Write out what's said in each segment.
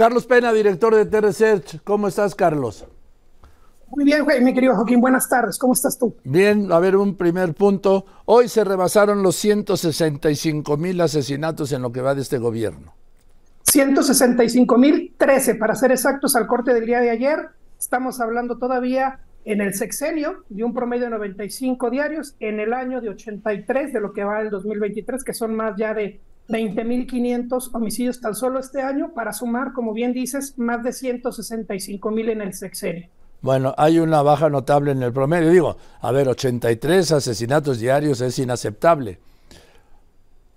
Carlos Pena, director de T-Research. ¿Cómo estás, Carlos? Muy bien, mi querido Joaquín, buenas tardes. ¿Cómo estás tú? Bien, a ver, un primer punto. Hoy se rebasaron los 165 mil asesinatos en lo que va de este gobierno. 165 mil 13, para ser exactos, al corte del día de ayer. Estamos hablando todavía en el sexenio de un promedio de 95 diarios, en el año de 83 de lo que va el 2023, que son más ya de 20.500 homicidios tan solo este año, para sumar, como bien dices, más de 165 mil en el sexenio. Bueno, hay una baja notable en el promedio. Digo, a ver, 83 asesinatos diarios es inaceptable.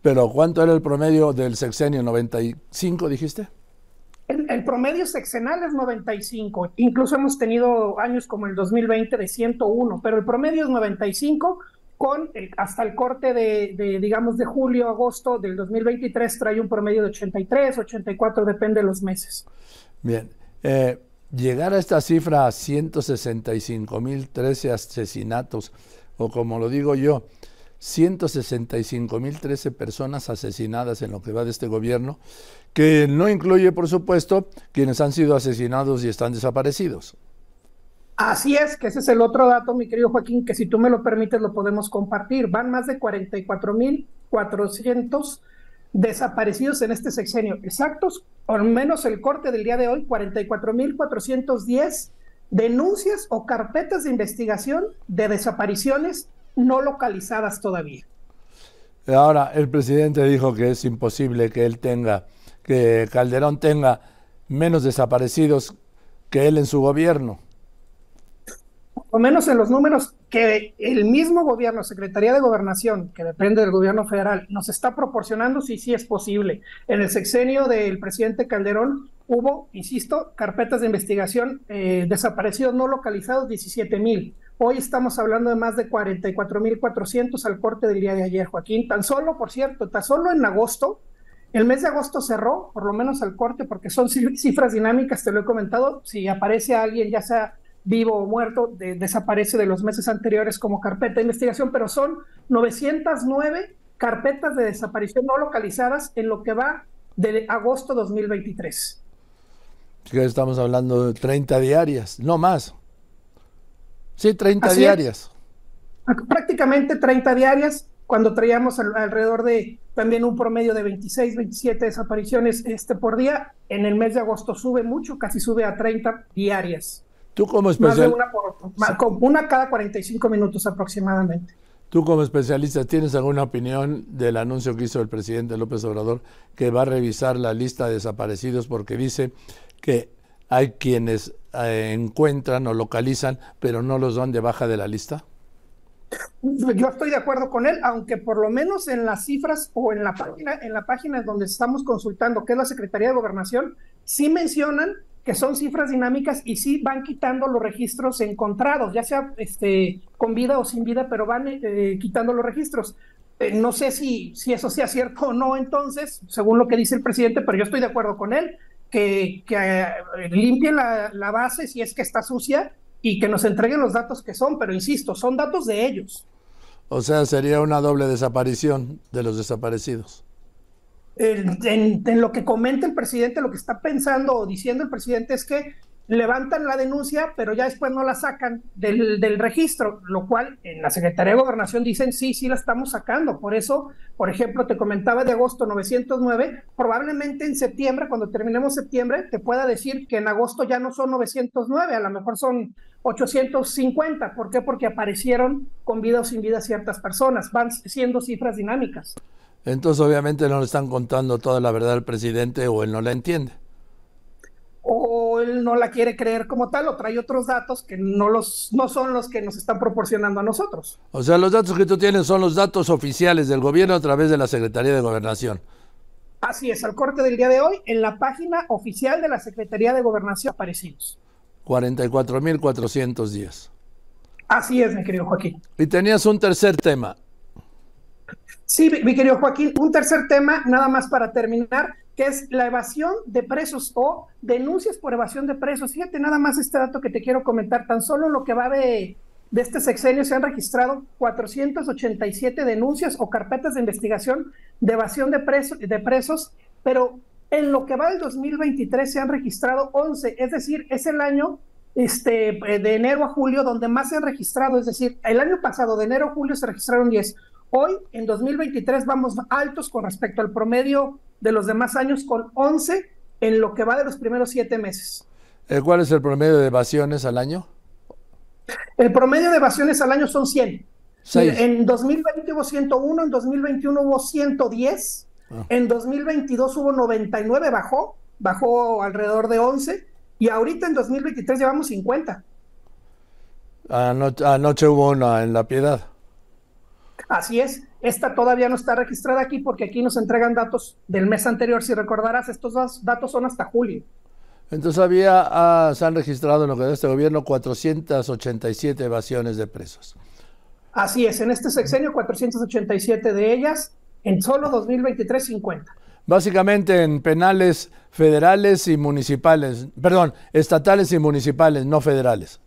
Pero ¿cuánto era el promedio del sexenio? ¿95 dijiste? El, promedio sexenal es 95. Incluso hemos tenido años como el 2020 de 101, pero el promedio es 95 con hasta el corte de, digamos, de julio, agosto del 2023 trae un promedio de 83, 84, depende de los meses. Bien. Eh, llegar a esta cifra, 165 mil 13 asesinatos, o como lo digo yo, 165 mil 13 personas asesinadas en lo que va de este gobierno, que no incluye, por supuesto, quienes han sido asesinados y están desaparecidos. Así es, que ese es el otro dato, mi querido Joaquín, que si tú me lo permites lo podemos compartir. Van más de 44 mil 400 desaparecidos en este sexenio. Exactos, al menos el corte del día de hoy, 44.410 denuncias o carpetas de investigación de desapariciones no localizadas todavía. Ahora, el presidente dijo que es imposible que él tenga, que Calderón tenga menos desaparecidos que él en su gobierno o menos en los números que el mismo gobierno, Secretaría de Gobernación, que depende del gobierno federal, nos está proporcionando, sí, sí es posible. En el sexenio del presidente Calderón hubo, insisto, carpetas de investigación eh, desaparecidos no localizados 17 mil. Hoy estamos hablando de más de 44 mil 400 al corte del día de ayer, Joaquín. Tan solo, por cierto, tan solo en agosto, el mes de agosto cerró, por lo menos al corte, porque son cifras dinámicas, te lo he comentado. Si aparece alguien, ya sea vivo o muerto, desaparece de los meses anteriores como carpeta de investigación, pero son 909 carpetas de desaparición no localizadas en lo que va de agosto 2023. Que estamos hablando de 30 diarias, no más. Sí, 30 diarias. Prácticamente 30 diarias, cuando traíamos alrededor de también un promedio de 26, 27 desapariciones este, por día, en el mes de agosto sube mucho, casi sube a 30 diarias. Tú como especialista... Una, cada 45 minutos aproximadamente. Tú como especialista, ¿tienes alguna opinión del anuncio que hizo el presidente López Obrador que va a revisar la lista de desaparecidos porque dice que hay quienes eh, encuentran o localizan pero no los dan de baja de la lista? Yo estoy de acuerdo con él, aunque por lo menos en las cifras o en la página, en la página donde estamos consultando, que es la Secretaría de Gobernación, sí mencionan que son cifras dinámicas y sí van quitando los registros encontrados, ya sea este, con vida o sin vida, pero van eh, quitando los registros. Eh, no sé si, si eso sea cierto o no entonces, según lo que dice el presidente, pero yo estoy de acuerdo con él, que, que eh, limpien la, la base si es que está sucia y que nos entreguen los datos que son, pero insisto, son datos de ellos. O sea, sería una doble desaparición de los desaparecidos en, lo que comenta el presidente, lo que está pensando o diciendo el presidente es que levantan la denuncia, pero ya después no la sacan del, del, registro, lo cual en la Secretaría de Gobernación dicen sí, sí la estamos sacando. Por eso, por ejemplo, te comentaba de agosto 909, probablemente en septiembre, cuando terminemos septiembre, te pueda decir que en agosto ya no son 909, a lo mejor son 850. ¿Por qué? Porque aparecieron con vida o sin vida ciertas personas. Van siendo cifras dinámicas. Entonces obviamente no le están contando toda la verdad al presidente o él no la entiende. O él no la quiere creer como tal o trae otros datos que no, los, no son los que nos están proporcionando a nosotros. O sea, los datos que tú tienes son los datos oficiales del gobierno a través de la Secretaría de Gobernación. Así es, al corte del día de hoy, en la página oficial de la Secretaría de Gobernación aparecidos. 44.410. Así es, mi querido Joaquín. Y tenías un tercer tema. Sí, mi querido Joaquín, un tercer tema, nada más para terminar, que es la evasión de presos o denuncias por evasión de presos. Fíjate nada más este dato que te quiero comentar. Tan solo lo que va de, de este sexenio se han registrado 487 denuncias o carpetas de investigación de evasión de, presos, de presos, pero En lo que va del 2023 se han registrado 11, es decir, es el año este, de enero a julio donde más se han registrado, es decir, el año pasado de enero a julio se registraron 10. Hoy, en 2023, vamos altos con respecto al promedio de los demás años, con 11 en lo que va de los primeros siete meses. Eh, ¿Cuál es el promedio de evasiones al año? El promedio de evasiones al año son 100. En 2020 hubo 101, en 2021 hubo 110, ah. en 2022 hubo 99, bajó, bajó alrededor de 11, y ahorita en 2023 llevamos 50. anoche hubo una en La Piedad. Así es, esta todavía no está registrada aquí porque aquí nos entregan datos del mes anterior. Si recordarás, estos datos son hasta julio. Entonces había, ah, se han registrado en lo que de este gobierno 487 evasiones de presos. Así es, en este sexenio 487 de ellas, en solo 2023 50. Básicamente en penales federales y municipales, perdón, estatales y municipales, no federales.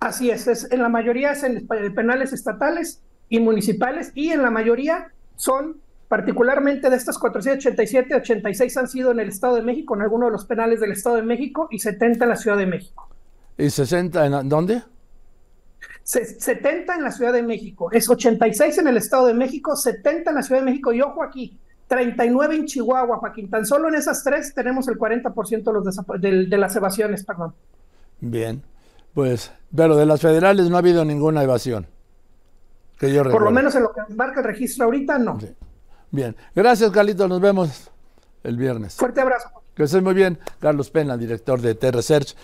Así es, es en la mayoría es en penales estatales y municipales y en la mayoría son particularmente de estas 487, 86 han sido en el Estado de México, en algunos de los penales del Estado de México y 70 en la Ciudad de México. ¿Y 60 en dónde? 70 en la Ciudad de México, es 86 en el Estado de México, 70 en la Ciudad de México y ojo aquí, 39 en Chihuahua, Joaquín. Tan solo en esas tres tenemos el 40% de, de, de las evasiones, perdón. Bien, pues, pero de las federales no ha habido ninguna evasión. Por lo menos en lo que marca el registro ahorita, no. Bien. Gracias, Carlitos. Nos vemos el viernes. Fuerte abrazo. Que estés muy bien. Carlos Pena, director de T-Research.